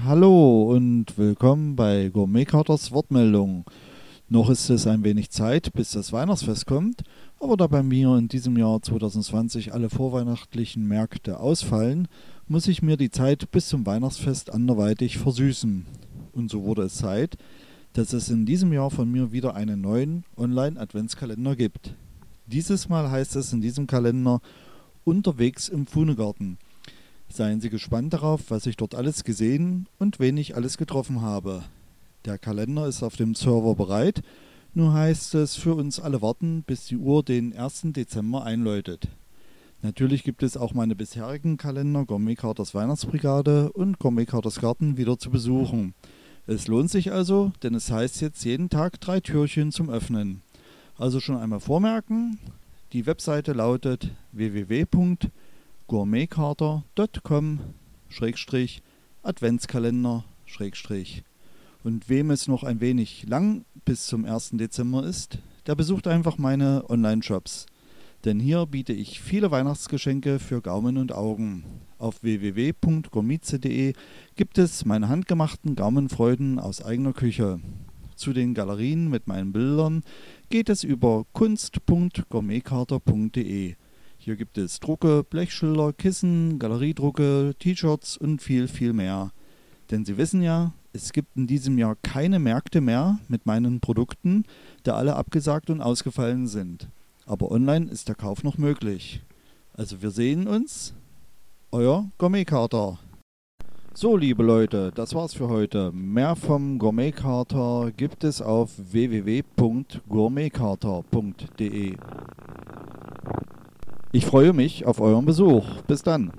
Hallo und willkommen bei Gourmet Carters Wortmeldung. Noch ist es ein wenig Zeit, bis das Weihnachtsfest kommt, aber da bei mir in diesem Jahr 2020 alle vorweihnachtlichen Märkte ausfallen, muss ich mir die Zeit bis zum Weihnachtsfest anderweitig versüßen. Und so wurde es Zeit, dass es in diesem Jahr von mir wieder einen neuen Online-Adventskalender gibt. Dieses Mal heißt es in diesem Kalender Unterwegs im Fuhnegarten. Seien Sie gespannt darauf, was ich dort alles gesehen und wen ich alles getroffen habe. Der Kalender ist auf dem Server bereit, nur heißt es für uns alle warten, bis die Uhr den 1. Dezember einläutet. Natürlich gibt es auch meine bisherigen Kalender Gourmet Carters Weihnachtsbrigade und Gourmet Carters Garten wieder zu besuchen. Es lohnt sich also, denn es heißt jetzt jeden Tag drei Türchen zum Öffnen. Also schon einmal vormerken, die Webseite lautet www.gourmetcarter.com-adventskalender- und wem es noch ein wenig lang bis zum 1. Dezember ist, der besucht einfach meine Online-Shops. Denn hier biete ich viele Weihnachtsgeschenke für Gaumen und Augen. Auf www.gourmize.de gibt es meine handgemachten Gaumenfreuden aus eigener Küche. Zu den Galerien mit meinen Bildern geht es über kunst.gourmetcarter.de. Hier gibt es Drucke, Blechschilder, Kissen, Galeriedrucke, T-Shirts und viel, viel mehr. Denn Sie wissen ja, es gibt in diesem Jahr keine Märkte mehr mit meinen Produkten, da alle abgesagt und ausgefallen sind. Aber online ist der Kauf noch möglich. Also wir sehen uns. Euer Gourmetkater. So, liebe Leute, das war's für heute. Mehr vom Gourmetkater gibt es auf www.gourmetkater.de. Ich freue mich auf euren Besuch. Bis dann.